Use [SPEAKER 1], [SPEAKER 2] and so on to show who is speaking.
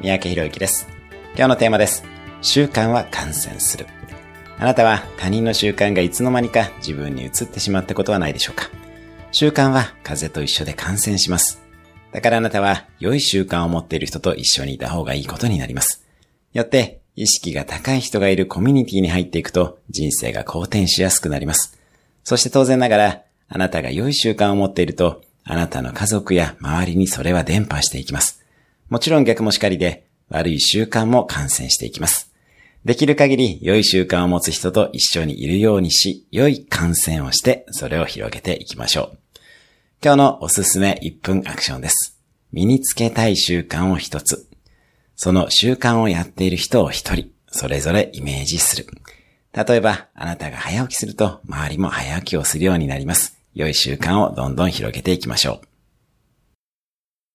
[SPEAKER 1] 三宅博之です。今日のテーマです。習慣は感染する。あなたは他人の習慣がいつの間にか自分に移ってしまったことはないでしょうか習慣は風邪と一緒で感染します。だからあなたは良い習慣を持っている人と一緒にいた方がいいことになります。よって意識が高い人がいるコミュニティに入っていくと人生が好転しやすくなります。そして当然ながらあなたが良い習慣を持っているとあなたの家族や周りにそれは伝播していきます。もちろん逆もしかりで悪い習慣も感染していきます。できる限り良い習慣を持つ人と一緒にいるようにし、良い感染をして、それを広げていきましょう。今日のおすすめ1分アクションです。身につけたい習慣を一つ。その習慣をやっている人を一人、それぞれイメージする。例えば、あなたが早起きすると、周りも早起きをするようになります。良い習慣をどんどん広げていきましょう。